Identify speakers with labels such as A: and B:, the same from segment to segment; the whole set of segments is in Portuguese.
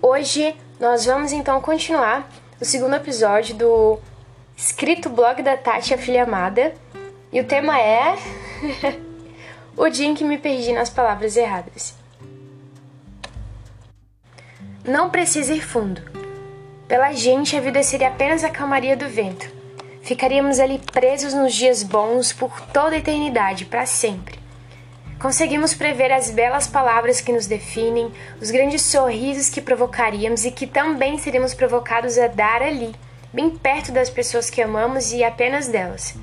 A: Hoje nós vamos então continuar o segundo episódio do escrito blog da Tati, a filha amada. E o tema é o dia em que me perdi nas palavras erradas. Não precisa ir fundo. Pela gente, a vida seria apenas a calmaria do vento. Ficaríamos ali presos nos dias bons por toda a eternidade, para sempre. Conseguimos prever as belas palavras que nos definem, os grandes sorrisos que provocaríamos e que também seríamos provocados a dar ali, bem perto das pessoas que amamos e apenas delas.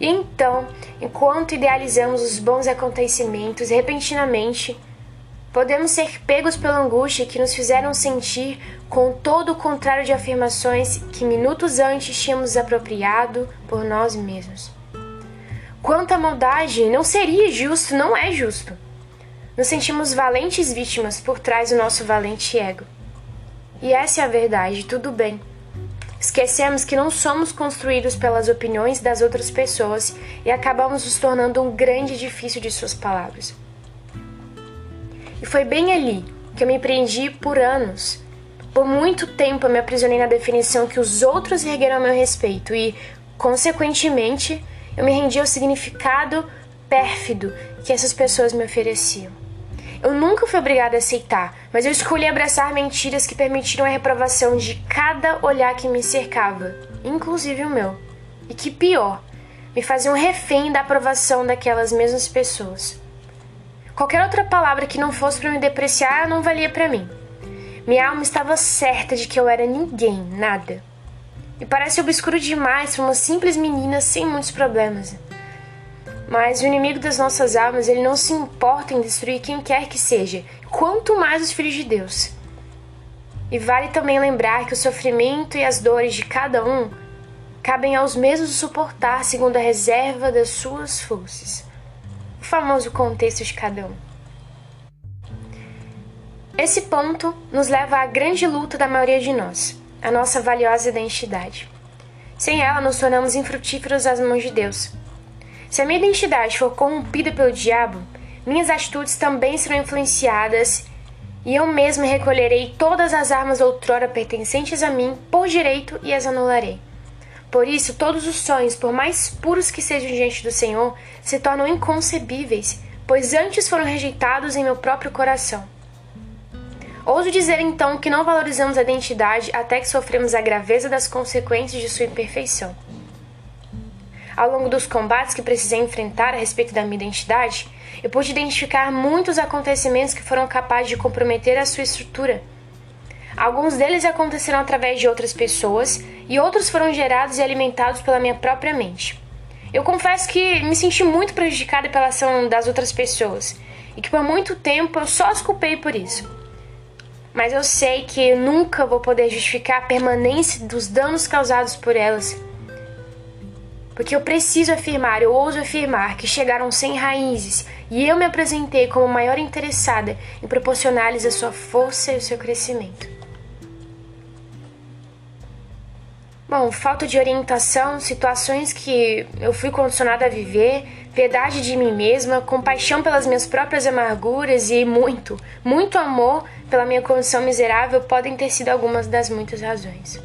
A: E então, enquanto idealizamos os bons acontecimentos, repentinamente podemos ser pegos pela angústia que nos fizeram sentir com todo o contrário de afirmações que minutos antes tínhamos apropriado por nós mesmos. Quanta maldade! Não seria justo, não é justo. Nos sentimos valentes vítimas por trás do nosso valente ego. E essa é a verdade, tudo bem. Esquecemos que não somos construídos pelas opiniões das outras pessoas e acabamos nos tornando um grande edifício de suas palavras. E foi bem ali que eu me prendi por anos. Por muito tempo eu me aprisionei na definição que os outros ergueram a meu respeito e, consequentemente, eu me rendi ao significado pérfido que essas pessoas me ofereciam. Eu nunca fui obrigada a aceitar, mas eu escolhi abraçar mentiras que permitiram a reprovação de cada olhar que me cercava, inclusive o meu. E que pior, me faziam refém da aprovação daquelas mesmas pessoas. Qualquer outra palavra que não fosse para me depreciar não valia para mim. Minha alma estava certa de que eu era ninguém, nada. E parece obscuro demais para uma simples menina sem muitos problemas. Mas o inimigo das nossas almas, ele não se importa em destruir quem quer que seja, quanto mais os filhos de Deus. E vale também lembrar que o sofrimento e as dores de cada um cabem aos mesmos suportar segundo a reserva das suas forças. O famoso contexto de cada um. Esse ponto nos leva à grande luta da maioria de nós a nossa valiosa identidade. Sem ela, nos tornamos infrutíferos às mãos de Deus. Se a minha identidade for corrompida pelo diabo, minhas atitudes também serão influenciadas e eu mesmo recolherei todas as armas outrora pertencentes a mim por direito e as anularei. Por isso, todos os sonhos, por mais puros que sejam diante do Senhor, se tornam inconcebíveis, pois antes foram rejeitados em meu próprio coração. Ouso dizer então que não valorizamos a identidade até que sofremos a graveza das consequências de sua imperfeição. Ao longo dos combates que precisei enfrentar a respeito da minha identidade, eu pude identificar muitos acontecimentos que foram capazes de comprometer a sua estrutura. Alguns deles aconteceram através de outras pessoas e outros foram gerados e alimentados pela minha própria mente. Eu confesso que me senti muito prejudicada pela ação das outras pessoas e que por muito tempo eu só as culpei por isso mas eu sei que eu nunca vou poder justificar a permanência dos danos causados por elas. Porque eu preciso afirmar, eu ouso afirmar que chegaram sem raízes e eu me apresentei como maior interessada em proporcionar-lhes a sua força e o seu crescimento. Bom, falta de orientação, situações que eu fui condicionada a viver, verdade de mim mesma, compaixão pelas minhas próprias amarguras e muito, muito amor pela minha condição miserável podem ter sido algumas das muitas razões.